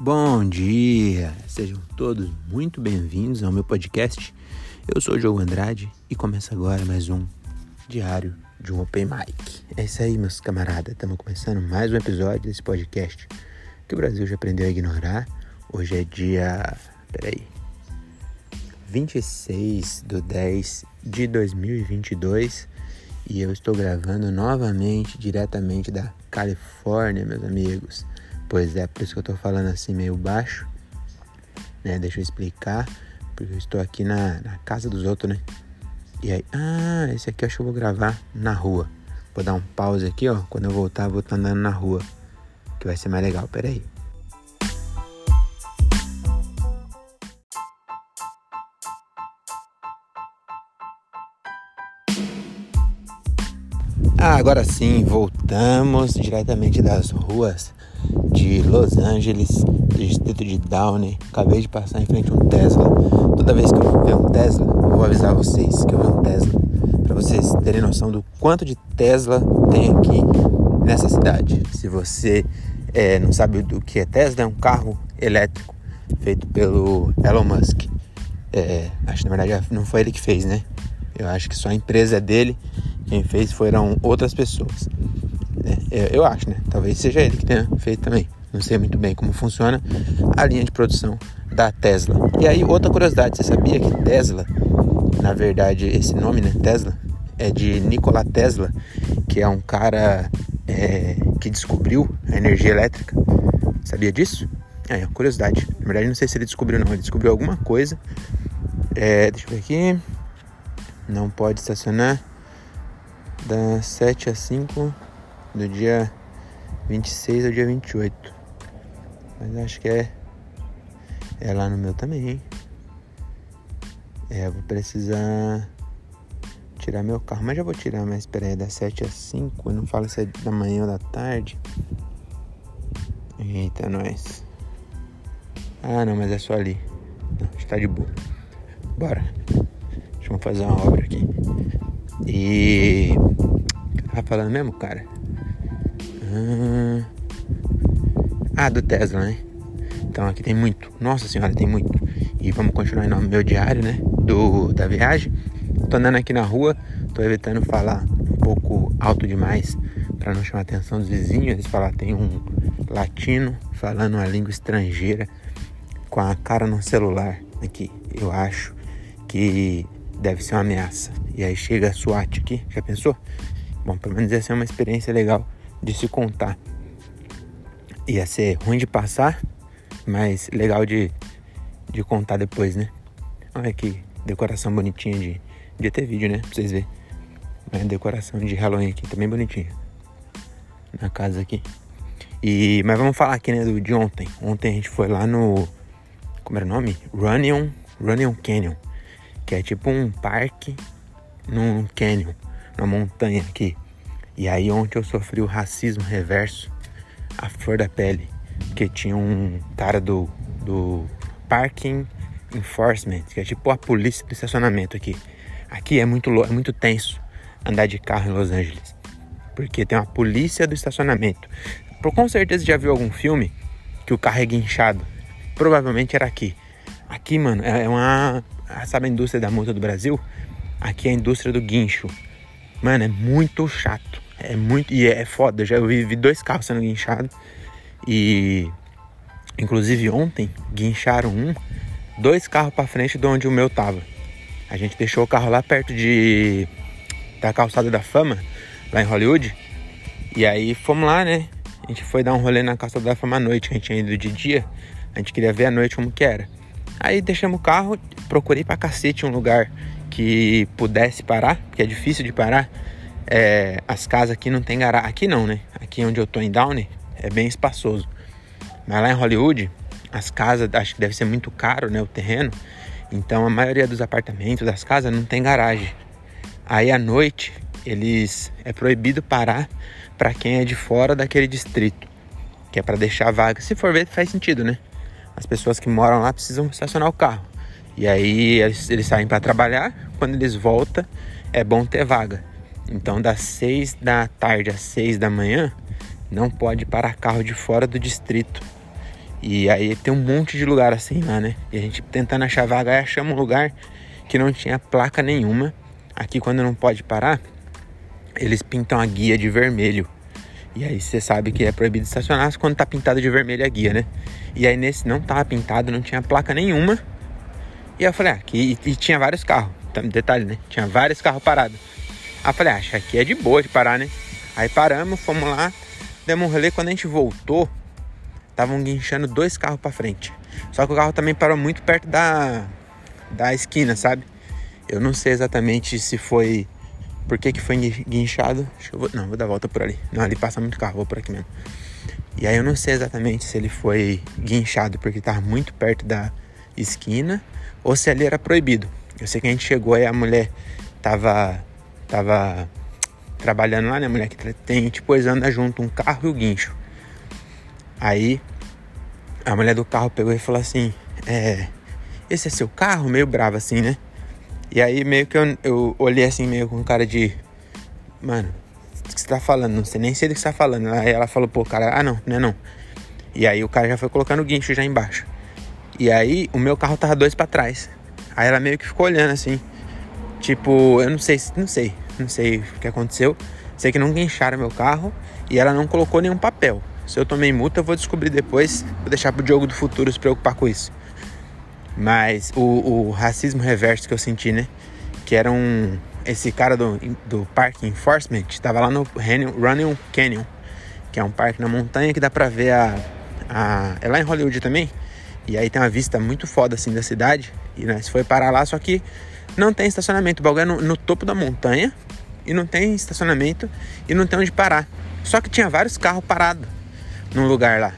Bom dia! Sejam todos muito bem-vindos ao meu podcast. Eu sou o Diogo Andrade e começa agora mais um diário de um Open Mic. É isso aí, meus camaradas. Estamos começando mais um episódio desse podcast que o Brasil já aprendeu a ignorar. Hoje é dia. Peraí. 26 de 10 de 2022 e eu estou gravando novamente diretamente da Califórnia, meus amigos. Pois é, por isso que eu tô falando assim meio baixo, né? Deixa eu explicar, porque eu estou aqui na, na casa dos outros, né? E aí, ah, esse aqui eu acho que eu vou gravar na rua. Vou dar um pause aqui, ó. Quando eu voltar, eu vou estar andando na rua, que vai ser mais legal. Pera aí. Ah, agora sim, voltamos diretamente das ruas de Los Angeles, do distrito de Downey. Acabei de passar em frente a um Tesla. Toda vez que eu ver um Tesla, eu vou avisar vocês que eu vi um Tesla, para vocês terem noção do quanto de Tesla tem aqui nessa cidade. Se você é, não sabe o que é Tesla, é um carro elétrico feito pelo Elon Musk. É, acho que na verdade não foi ele que fez, né? Eu acho que só a empresa é dele quem fez foram outras pessoas. Eu, eu acho, né? Talvez seja ele que tenha feito também. Não sei muito bem como funciona a linha de produção da Tesla. E aí, outra curiosidade, você sabia que Tesla, na verdade, esse nome, né, Tesla, é de Nikola Tesla, que é um cara é, que descobriu a energia elétrica. Sabia disso? É, é curiosidade. Na verdade, não sei se ele descobriu não. Ele descobriu alguma coisa. É, deixa eu ver aqui. Não pode estacionar das 7 a 5 do dia 26 ao dia 28. Mas acho que é é lá no meu também, hein? É, vou precisar tirar meu carro, mas já vou tirar, mas espera aí, das 7 às 5, eu não falo se é da manhã ou da tarde. Eita, nós. Ah, não, mas é só ali. Não, está de boa. Bora. Deixa eu fazer uma obra aqui. E. Tá falando mesmo, cara? Ah, do Tesla, né? Então aqui tem muito. Nossa senhora, tem muito. E vamos continuar no meu diário, né? Do, da viagem. Tô andando aqui na rua, tô evitando falar um pouco alto demais para não chamar a atenção dos vizinhos. Eles falam tem um latino falando uma língua estrangeira com a cara no celular aqui. Eu acho que deve ser uma ameaça. E aí chega a SWAT aqui, já pensou? Bom, pelo menos essa é uma experiência legal de se contar. Ia ser ruim de passar, mas legal de, de contar depois, né? Olha que decoração bonitinha de. De ter vídeo, né? Pra vocês verem. A decoração de Halloween aqui também bonitinha. Na casa aqui. E, mas vamos falar aqui, né, do, de ontem. Ontem a gente foi lá no. Como era o nome? Runyon, Runyon Canyon que é tipo um parque num canyon, numa montanha aqui. E aí ontem eu sofri o racismo reverso, a flor da pele, que tinha um cara do, do Parking Enforcement, que é tipo a polícia do estacionamento aqui. Aqui é muito, é muito tenso andar de carro em Los Angeles, porque tem uma polícia do estacionamento. Com certeza já viu algum filme que o carro é guinchado. Provavelmente era aqui. Aqui, mano, é uma ah, sabe a indústria da multa do Brasil? Aqui é a indústria do guincho. Mano, é muito chato. É muito. E é, foda. Já eu vi, vi dois carros sendo guinchados. E. Inclusive ontem, guincharam um, dois carros para frente de onde o meu tava. A gente deixou o carro lá perto de. da calçada da fama, lá em Hollywood. E aí fomos lá, né? A gente foi dar um rolê na calçada da fama à noite. A gente tinha ido de dia. A gente queria ver à noite como que era. Aí deixamos o carro, procurei pra cacete um lugar que pudesse parar, porque é difícil de parar. É, as casas aqui não tem garagem. Aqui não, né? Aqui onde eu tô em Downey é bem espaçoso. Mas lá em Hollywood, as casas, acho que deve ser muito caro, né? O terreno. Então a maioria dos apartamentos, das casas, não tem garagem. Aí à noite, eles é proibido parar para quem é de fora daquele distrito, que é para deixar vaga. Se for ver, faz sentido, né? as pessoas que moram lá precisam estacionar o carro. E aí eles, eles saem para trabalhar, quando eles voltam é bom ter vaga. Então das 6 da tarde às 6 da manhã não pode parar carro de fora do distrito. E aí tem um monte de lugar assim lá, né? E a gente tentando achar vaga, achamos um lugar que não tinha placa nenhuma. Aqui quando não pode parar, eles pintam a guia de vermelho. E aí você sabe que é proibido estacionar quando tá pintado de vermelho a guia, né? E aí nesse não tava pintado, não tinha placa nenhuma. E eu falei, ah, aqui e, e tinha vários carros. Detalhe, né? Tinha vários carros parados. Aí falei, ah, que é de boa de parar, né? Aí paramos, fomos lá, demos um. Quando a gente voltou, estavam guinchando dois carros para frente. Só que o carro também parou muito perto da, da esquina, sabe? Eu não sei exatamente se foi por que, que foi guinchado? Vou. Não, vou dar volta por ali. Não, ali passa muito carro, vou por aqui mesmo. E aí eu não sei exatamente se ele foi guinchado porque estava muito perto da esquina ou se ali era proibido. Eu sei que a gente chegou e a mulher tava. Tava trabalhando lá, né? Mulher que tem, tipo, eles andam junto, um carro e o guincho. Aí a mulher do carro pegou e falou assim: É. Esse é seu carro? Meio bravo assim, né? E aí meio que eu, eu olhei assim, meio com cara de. Mano, o que você tá falando? Não sei nem sei do que você tá falando. Aí ela falou, pô, cara, ah não, não é não. E aí o cara já foi colocando o guincho já embaixo. E aí o meu carro tava dois para trás. Aí ela meio que ficou olhando assim. Tipo, eu não sei, não sei, não sei o que aconteceu. Sei que não guincharam meu carro e ela não colocou nenhum papel. Se eu tomei multa, eu vou descobrir depois. Vou deixar pro Diogo do futuro se preocupar com isso. Mas o, o racismo reverso que eu senti, né? Que era um. Esse cara do, do Park Enforcement estava lá no Running Canyon, que é um parque na montanha que dá pra ver a, a. É lá em Hollywood também. E aí tem uma vista muito foda assim da cidade. E nós foi parar lá, só que não tem estacionamento. O bagulho é no, no topo da montanha e não tem estacionamento e não tem onde parar. Só que tinha vários carros parados num lugar lá.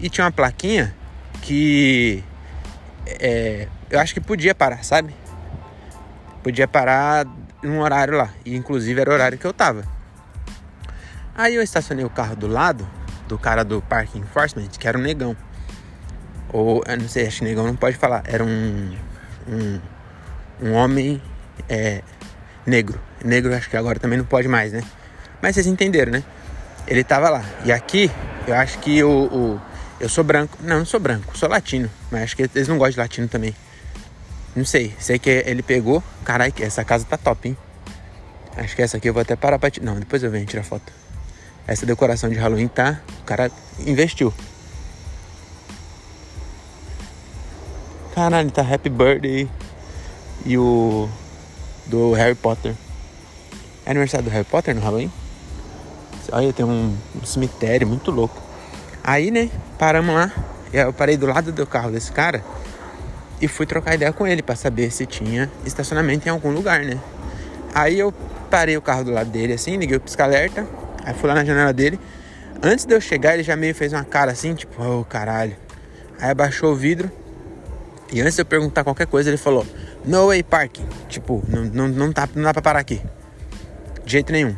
E tinha uma plaquinha que é, eu acho que podia parar, sabe? Podia parar num horário lá. E inclusive era o horário que eu tava. Aí eu estacionei o carro do lado do cara do Parking Enforcement, que era um negão. Ou, eu não sei, acho que negão não pode falar. Era um. Um, um homem é, negro. Negro acho que agora também não pode mais, né? Mas vocês entenderam, né? Ele tava lá. E aqui, eu acho que o, o eu sou branco. Não, não sou branco, sou latino. Mas acho que eles não gostam de latino também. Não sei. Sei que ele pegou. Caralho, essa casa tá top, hein? Acho que essa aqui eu vou até parar pra tirar. Não, depois eu venho tirar foto. Essa decoração de Halloween tá. O cara investiu. Caralho, tá Happy Birthday e o. do Harry Potter. É aniversário do Harry Potter no Halloween? Olha, tem um, um cemitério muito louco. Aí, né, paramos lá. Eu parei do lado do carro desse cara e fui trocar ideia com ele para saber se tinha estacionamento em algum lugar, né? Aí eu parei o carro do lado dele assim, liguei o pisca-alerta, aí fui lá na janela dele. Antes de eu chegar, ele já meio fez uma cara assim, tipo, oh caralho. Aí abaixou o vidro e antes de eu perguntar qualquer coisa, ele falou: No way parking. Tipo, não, não, não, tá, não dá pra parar aqui. De jeito nenhum.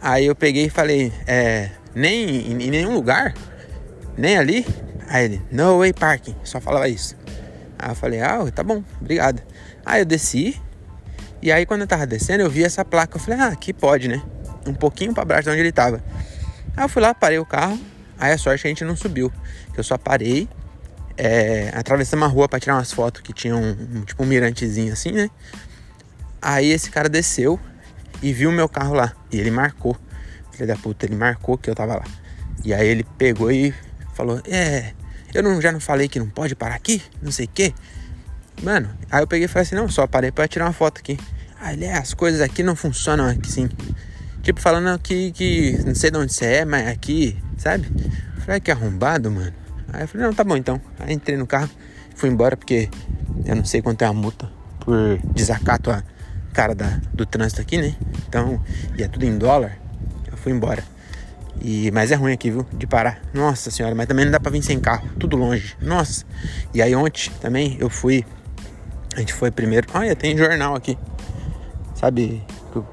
Aí eu peguei e falei: É, nem em, em nenhum lugar? nem ali. Aí ele, no way parking, só falava isso. Aí eu falei, ah, tá bom, obrigado. Aí eu desci, e aí quando eu tava descendo, eu vi essa placa, eu falei, ah, aqui pode, né? Um pouquinho pra baixo de onde ele tava. Aí eu fui lá, parei o carro, aí a sorte é a gente não subiu. Eu só parei, é, atravessamos a rua para tirar umas fotos que tinha um, um, tipo um mirantezinho assim, né? Aí esse cara desceu e viu meu carro lá. E ele marcou. Filho da puta, ele marcou que eu tava lá. E aí ele pegou e falou: É, eu não, já não falei que não pode parar aqui? Não sei o quê. Mano, aí eu peguei e falei assim: Não, só parei pra tirar uma foto aqui. Aí ele, é, as coisas aqui não funcionam aqui sim. Tipo, falando que, que não sei de onde você é, mas aqui, sabe? Eu falei, que arrombado, mano. Aí eu falei, não, tá bom então. Aí entrei no carro, fui embora porque eu não sei quanto é a multa por desacato a cara da, do trânsito aqui, né? Então, e é tudo em dólar. Eu fui embora. E, mas é ruim aqui, viu? De parar. Nossa senhora, mas também não dá pra vir sem carro. Tudo longe. Nossa. E aí ontem também eu fui. A gente foi primeiro. Olha, tem jornal aqui. Sabe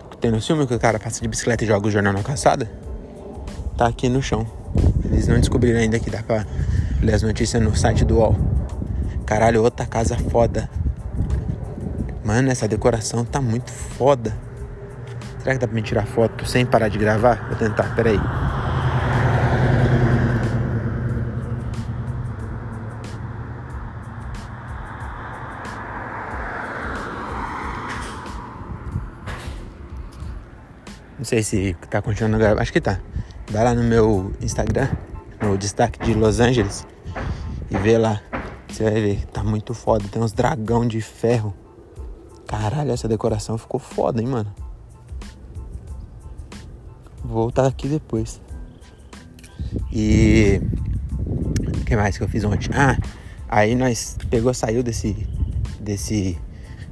que tem no filme que o cara passa de bicicleta e joga o jornal na calçada? Tá aqui no chão. Eles não descobriram ainda que dá pra Li as notícias no site do UOL. Caralho, outra casa foda. Mano, essa decoração tá muito foda. Será que dá pra me tirar foto sem parar de gravar? Vou tentar, peraí. Não sei se tá continuando a gravar. Acho que tá. Vai lá no meu Instagram, no destaque de Los Angeles, e vê lá. Você vai ver, tá muito foda. Tem uns dragão de ferro. Caralho, essa decoração ficou foda, hein, mano. Vou voltar aqui depois. E. O que mais que eu fiz ontem? Ah, aí nós pegou, saiu desse. desse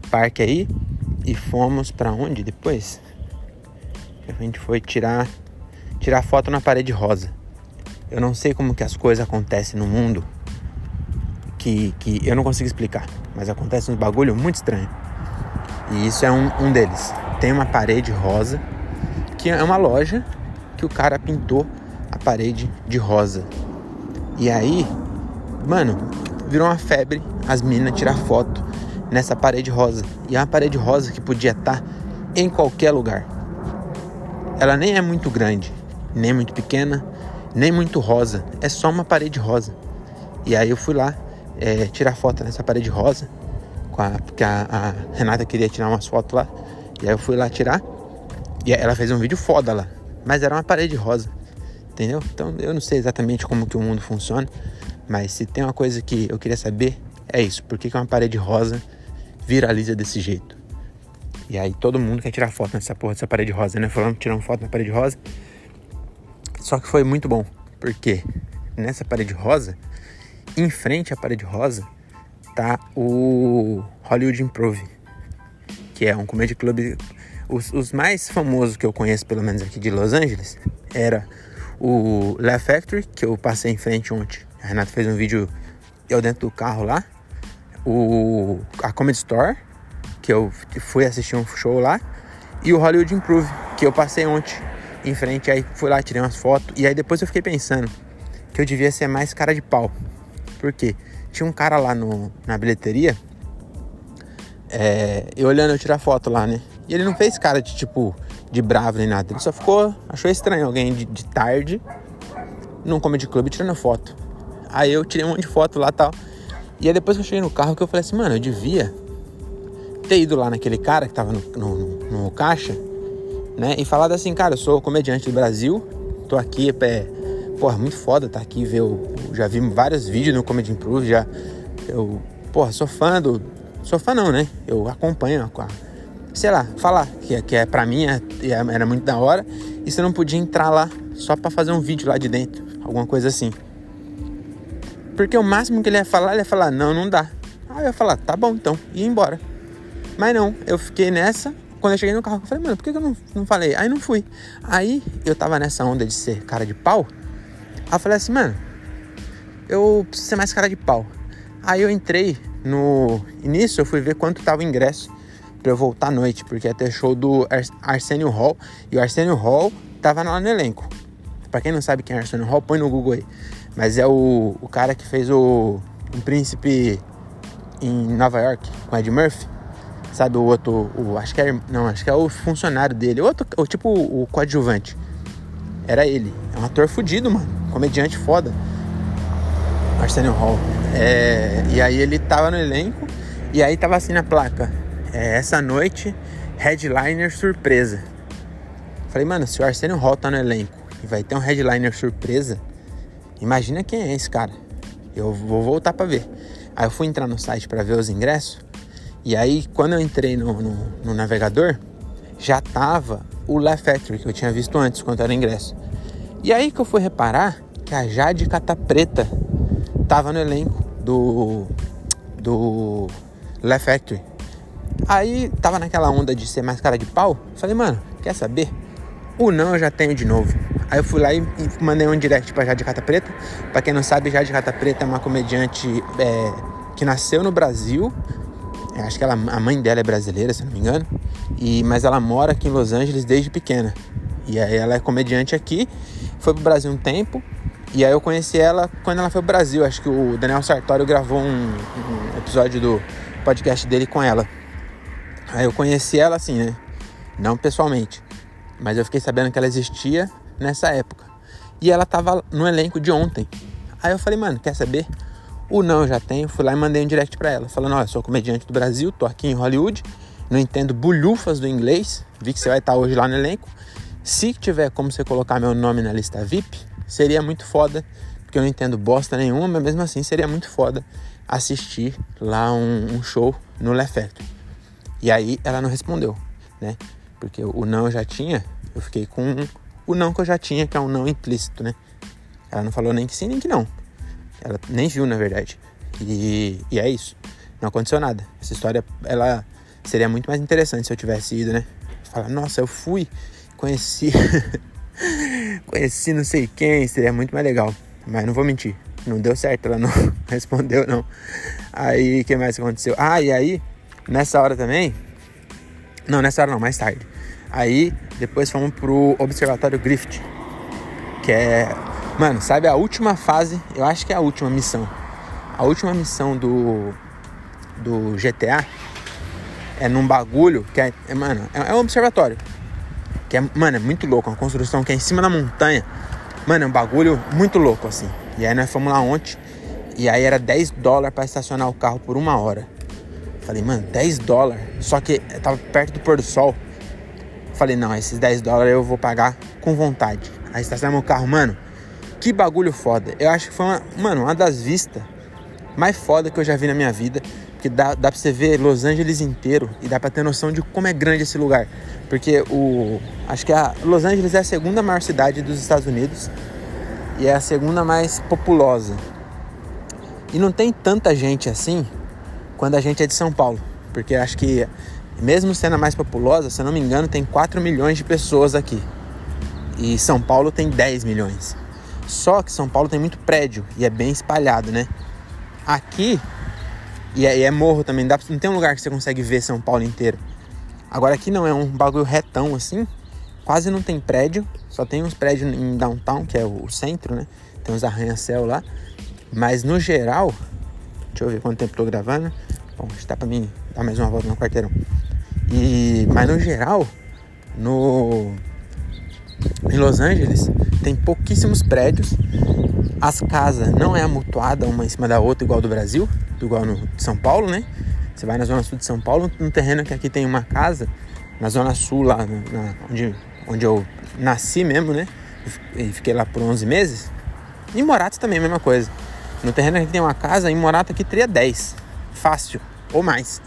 parque aí e fomos para onde depois? A gente foi tirar tirar foto na parede rosa. Eu não sei como que as coisas acontecem no mundo que, que eu não consigo explicar, mas acontece uns bagulho muito estranho. E isso é um, um deles. Tem uma parede rosa que é uma loja que o cara pintou a parede de rosa. E aí, mano, virou uma febre as minas tirar foto nessa parede rosa. E é uma parede rosa que podia estar tá em qualquer lugar. Ela nem é muito grande, nem muito pequena, nem muito rosa. É só uma parede rosa. E aí eu fui lá é, tirar foto nessa parede rosa, a, porque a, a, Renata queria tirar umas fotos lá. E aí eu fui lá tirar. E ela fez um vídeo foda lá. Mas era uma parede rosa. Entendeu? Então eu não sei exatamente como que o mundo funciona. Mas se tem uma coisa que eu queria saber, é isso. Por que, que uma parede rosa viraliza desse jeito. E aí todo mundo quer tirar foto nessa porra dessa parede rosa, né? Falando tirando foto na parede rosa. Só que foi muito bom, porque nessa parede rosa, em frente à parede rosa, tá o Hollywood Improve, que é um comedy club. Os, os mais famosos que eu conheço, pelo menos aqui de Los Angeles, era o Laugh Factory, que eu passei em frente ontem. A Renata fez um vídeo eu dentro do carro lá o, a Comedy Store, que eu fui assistir um show lá, e o Hollywood Improve, que eu passei ontem em frente, aí fui lá, tirei umas fotos, e aí depois eu fiquei pensando que eu devia ser mais cara de pau. Por quê? Tinha um cara lá no, na bilheteria, é, eu olhando eu tirar foto lá, né? E ele não fez cara de tipo, de bravo nem nada. Ele só ficou, achou estranho alguém de, de tarde num comedy club tirando foto. Aí eu tirei um monte de foto lá e tal. E aí depois que eu cheguei no carro que eu falei assim, mano, eu devia ter ido lá naquele cara que tava no, no, no caixa, né? E falado assim, cara, eu sou comediante do Brasil, tô aqui, é, porra, muito foda tá aqui, ver, eu, já vi vários vídeos no Comedy Improve, já, eu, porra, sou fã do, sou fã não, né? Eu acompanho, sei lá, falar que, que é pra mim, é, é, era muito da hora, e você não podia entrar lá só pra fazer um vídeo lá de dentro, alguma coisa assim. Porque o máximo que ele ia falar, ele ia falar, não, não dá. Aí eu ia falar, tá bom então, e ir embora. Mas não, eu fiquei nessa. Quando eu cheguei no carro, eu falei, mano, por que, eu não, não falei? Aí não fui. Aí eu tava nessa onda de ser cara de pau. Aí eu falei assim, mano, eu preciso ser mais cara de pau. Aí eu entrei no início, eu fui ver quanto tava o ingresso pra eu voltar à noite, porque ia ter show do Arsenio Hall. E o Arsenio Hall tava lá no elenco. Pra quem não sabe quem é Arsenio Hall, põe no Google aí. Mas é o, o cara que fez o Um Príncipe em Nova York com Ed Murphy. Sabe o outro, o, acho que é, não, acho que é o funcionário dele, o outro, o, tipo o coadjuvante. Era ele. É um ator fudido, mano. Comediante foda. Arsenio Hall. É, e aí ele tava no elenco e aí tava assim na placa. É, essa noite, headliner surpresa. Falei, mano, se o Arsenio Hall tá no elenco e vai ter um headliner surpresa, Imagina quem é esse cara. Eu vou voltar para ver. Aí eu fui entrar no site para ver os ingressos. E aí, quando eu entrei no, no, no navegador, já tava o La Factory que eu tinha visto antes, quando era ingresso. E aí que eu fui reparar que a Jade Cata Preta tava no elenco do, do La Factory. Aí tava naquela onda de ser mais cara de pau. Falei, mano, quer saber? O não eu já tenho de novo. Aí eu fui lá e, e mandei um direct pra Jade Cata Preta. Pra quem não sabe, Jade Cata Preta é uma comediante é, que nasceu no Brasil. É, acho que ela, a mãe dela é brasileira, se não me engano. E, mas ela mora aqui em Los Angeles desde pequena. E aí ela é comediante aqui. Foi pro Brasil um tempo. E aí eu conheci ela quando ela foi pro Brasil. Acho que o Daniel Sartório gravou um, um episódio do podcast dele com ela. Aí eu conheci ela assim, né? Não pessoalmente. Mas eu fiquei sabendo que ela existia nessa época. E ela tava no elenco de ontem. Aí eu falei, mano, quer saber? O não eu já tenho. Fui lá e mandei um direct pra ela. Falando, olha, sou comediante do Brasil, tô aqui em Hollywood. Não entendo bulhufas do inglês. Vi que você vai estar hoje lá no elenco. Se tiver como você colocar meu nome na lista VIP, seria muito foda, porque eu não entendo bosta nenhuma, mas mesmo assim seria muito foda assistir lá um, um show no Lefecto. E aí ela não respondeu, né? Porque o não eu já tinha, eu fiquei com o não que eu já tinha, que é um não implícito, né? Ela não falou nem que sim, nem que não. Ela nem viu, na verdade. E, e é isso. Não aconteceu nada. Essa história, ela seria muito mais interessante se eu tivesse ido, né? Falar, nossa, eu fui, conheci, conheci não sei quem, seria muito mais legal. Mas não vou mentir, não deu certo, ela não respondeu, não. Aí, o que mais aconteceu? Ah, e aí, nessa hora também, não, nessa hora não, mais tarde. Aí, depois fomos pro Observatório Griffith, que é, mano, sabe a última fase, eu acho que é a última missão. A última missão do, do GTA é num bagulho que é, é mano, é, é, um observatório. Que é, mano, é muito louco, uma construção que é em cima da montanha. Mano, é um bagulho muito louco, assim. E aí nós fomos lá ontem, e aí era 10 dólares para estacionar o carro por uma hora. Falei, mano, 10 dólares. Só que tava perto do pôr do sol. Falei, não, esses 10 dólares eu vou pagar com vontade. Aí estacionamos o carro, mano. Que bagulho foda. Eu acho que foi uma, mano, uma das vistas mais foda que eu já vi na minha vida. Porque dá, dá pra você ver Los Angeles inteiro e dá pra ter noção de como é grande esse lugar. Porque o. Acho que a Los Angeles é a segunda maior cidade dos Estados Unidos e é a segunda mais populosa. E não tem tanta gente assim quando a gente é de São Paulo. Porque acho que, mesmo sendo a mais populosa, se eu não me engano, tem 4 milhões de pessoas aqui. E São Paulo tem 10 milhões. Só que São Paulo tem muito prédio e é bem espalhado, né? Aqui, e é, e é morro também, dá, não tem um lugar que você consegue ver São Paulo inteiro. Agora aqui não, é um bagulho retão assim, quase não tem prédio, só tem uns prédios em downtown, que é o, centro, né? Tem uns arranha-céu lá. Mas no geral, deixa eu ver quanto tempo tô gravando. Bom, está para mim dar mais uma volta no quarteirão. E, mas no geral, no em Los Angeles tem pouquíssimos prédios. As casas não é amutuada uma em cima da outra igual do Brasil, igual no de São Paulo, né? Você vai na zona sul de São Paulo, no terreno que aqui tem uma casa, na zona sul lá, na, onde, onde eu nasci mesmo, né? E fiquei lá por 11 meses. Em Morato também a mesma coisa. No terreno que tem uma casa, em Morato aqui teria 10 fácil ou mais.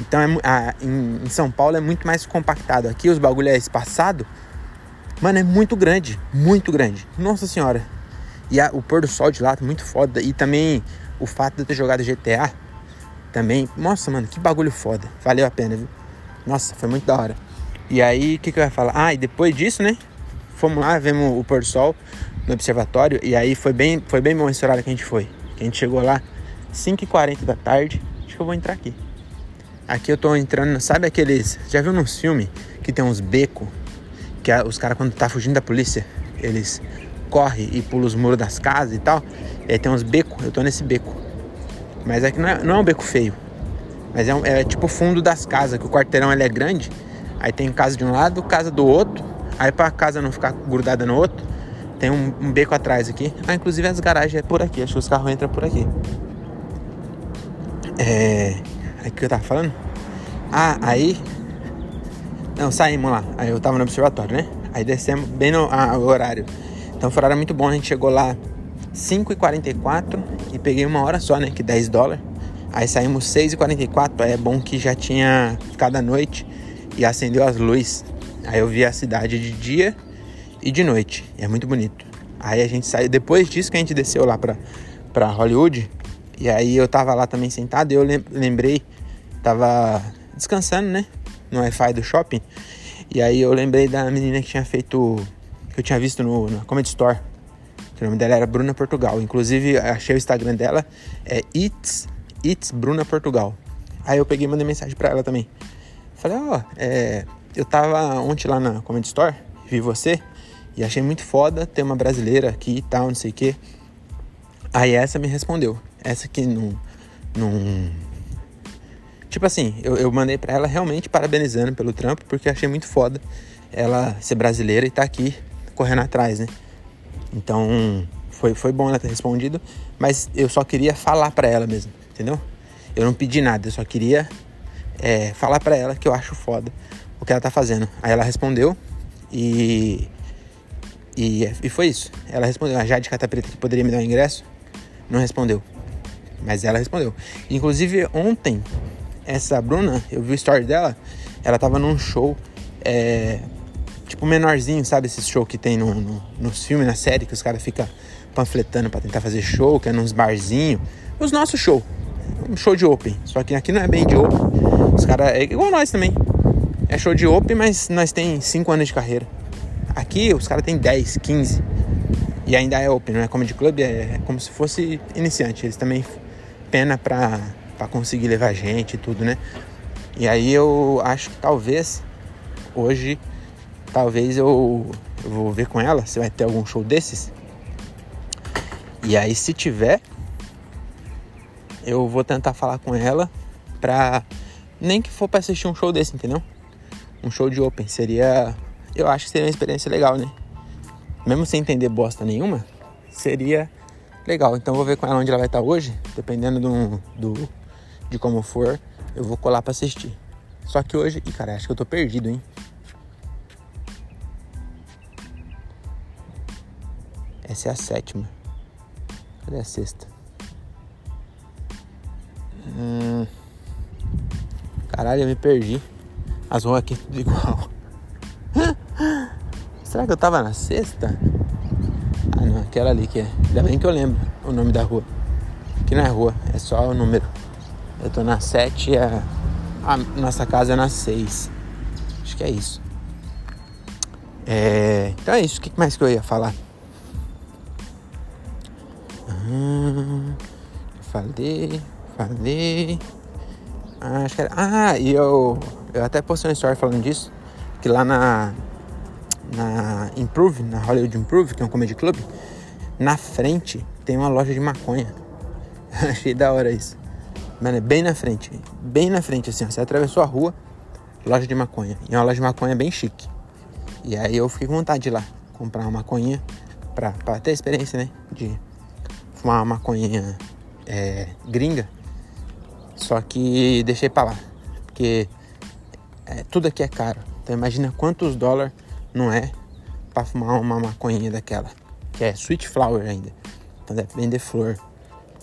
Então é, a, em, em, São Paulo é muito mais compactado. Aqui os bagulho é espaçado. Mano, é muito grande, muito grande. Nossa senhora. E a, o pôr do sol de lá tá muito foda. E também o fato de eu ter jogado GTA também. Nossa, mano, que bagulho foda. Valeu a pena, viu? Nossa, foi muito da hora. E aí, o que, que eu ia falar? Ah, e depois disso, né? Fomos lá, vemos o pôr sol no observatório. E aí foi bem, foi bem bom esse horário que a gente foi. Que a gente chegou lá 5h40 da tarde. Acho que eu vou entrar aqui. Aqui eu tô entrando, sabe aqueles. Já viu nos filmes que tem uns becos? Que os caras, quando tá fugindo da polícia, eles correm e pulam os muros das casas e tal. E aí tem uns becos, eu tô nesse beco. Mas aqui não é, não é um beco feio. Mas é, um, é tipo o fundo das casas, que o quarteirão ele é grande. Aí tem casa de um lado, casa do outro. Aí pra casa não ficar grudada no outro, tem um, um beco atrás aqui. Ah, inclusive as garagens é por aqui. Acho que os carros entram por aqui. É. Aí que eu tava falando? Ah, aí. Não, saímos lá. Aí eu tava no observatório, né? Aí descemos bem no ah, horário. Então um horário muito bom. A gente chegou lá 5h44 e peguei uma hora só, né? Que 10 dólares. Aí saímos 6h44. É bom que já tinha ficado a noite e acendeu as luzes. Aí eu vi a cidade de dia e de noite. É muito bonito. Aí a gente saiu. Depois disso que a gente desceu lá pra, pra Hollywood. E aí eu tava lá também sentado e eu lembrei, tava descansando, né? No Wi-Fi do shopping. E aí eu lembrei da menina que tinha feito. Que eu tinha visto no, no Comedy Store. Que o nome dela era Bruna Portugal. Inclusive, achei o Instagram dela, é It's, It's Bruna Portugal. Aí eu peguei e mandei mensagem pra ela também. Falei, ó, oh, é, eu tava ontem lá na Comedy Store, vi você, e achei muito foda ter uma brasileira aqui e tal, não sei o quê. Aí essa me respondeu. Essa aqui não. não... Tipo assim, eu, eu mandei pra ela realmente parabenizando pelo trampo, porque achei muito foda ela ser brasileira e tá aqui correndo atrás, né? Então, foi, foi bom ela ter respondido, mas eu só queria falar pra ela mesmo, entendeu? Eu não pedi nada, eu só queria é, falar pra ela que eu acho foda o que ela tá fazendo. Aí ela respondeu E, e, e foi isso. Ela respondeu. A Jade Catapreta que poderia me dar um ingresso, não respondeu. Mas ela respondeu. Inclusive, ontem, essa Bruna, eu vi o story dela, ela tava num show, é, tipo menorzinho, sabe? Esse show que tem no, no, nos filmes, na série, que os caras ficam panfletando para tentar fazer show, que é nos barzinhos. Os nossos show. Um show de open. Só que aqui não é bem de open. Os caras. É igual nós também. É show de open, mas nós tem 5 anos de carreira. Aqui os caras têm 10, 15. E ainda é open, não é comedy club, é como se fosse iniciante. Eles também pena pra, pra conseguir levar gente e tudo, né? E aí eu acho que talvez hoje, talvez eu, eu vou ver com ela se vai ter algum show desses. E aí se tiver, eu vou tentar falar com ela pra. Nem que for pra assistir um show desse, entendeu? Um show de open. Seria. Eu acho que seria uma experiência legal, né? Mesmo sem entender bosta nenhuma, seria legal. Então vou ver com ela onde ela vai estar hoje. Dependendo do, do de como for, eu vou colar pra assistir. Só que hoje. Ih, cara, acho que eu tô perdido, hein? Essa é a sétima. Cadê a sexta? Hum... Caralho, eu me perdi. As ruas aqui tudo igual. Será que eu tava na sexta? Ah não, aquela ali que é. Ainda bem que eu lembro o nome da rua. Que não é rua, é só o número. Eu tô na 7 e a, a nossa casa é na 6. Acho que é isso. É, então é isso. O que mais que eu ia falar? Hum, falei, falei. Ah, acho que era. Ah, e eu, eu até postei uma história falando disso. Que lá na, na Improve, na Hollywood Improve, que é um comedy club, na frente tem uma loja de maconha. Achei da hora isso. Mano, é bem na frente. Bem na frente, assim. Você atravessou a rua, loja de maconha. E é uma loja de maconha bem chique. E aí eu fiquei com vontade de ir lá comprar uma maconha pra, pra ter experiência, né? De fumar uma maconha é, gringa. Só que deixei pra lá. Porque é, tudo aqui é caro. Então imagina quantos dólares não é pra fumar uma maconhinha daquela. Que é sweet flower ainda. Então deve vender flor.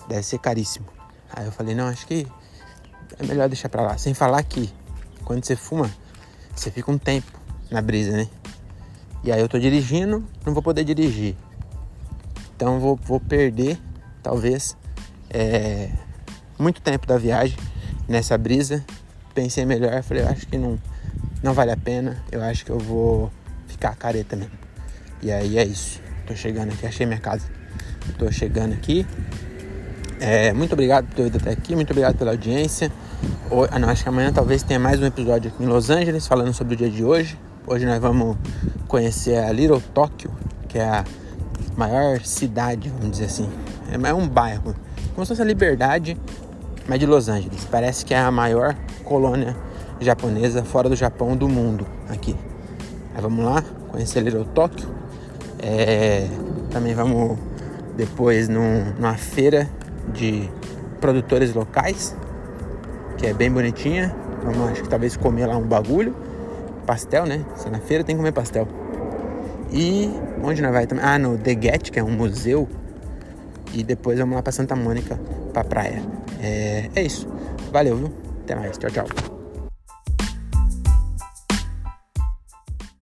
Deve ser caríssimo. Aí eu falei, não, acho que é melhor deixar pra lá. Sem falar que quando você fuma, você fica um tempo na brisa, né? E aí eu tô dirigindo, não vou poder dirigir. Então vou, vou perder, talvez, é, muito tempo da viagem nessa brisa. Pensei melhor, falei, eu acho que não, não vale a pena. Eu acho que eu vou ficar careta mesmo. E aí é isso. Tô chegando aqui, achei minha casa. Tô chegando aqui. É, muito obrigado por ter vindo até aqui, muito obrigado pela audiência. Hoje, ah, não, acho que amanhã talvez tenha mais um episódio aqui em Los Angeles falando sobre o dia de hoje. Hoje nós vamos conhecer a Little Tóquio, que é a maior cidade, vamos dizer assim. É um bairro, como se fosse a Liberdade, mas de Los Angeles. Parece que é a maior colônia japonesa fora do Japão do mundo aqui. Aí vamos lá, conhecer Little Tóquio. É, também vamos depois num, numa feira de produtores locais, que é bem bonitinha. Vamos, acho que talvez comer lá um bagulho. Pastel, né? Se na feira tem que comer pastel. E onde nós vai também? Ah, no The Get, que é um museu. E depois vamos lá para Santa Mônica, pra praia. É, é isso. Valeu, viu? Até mais. Tchau, tchau.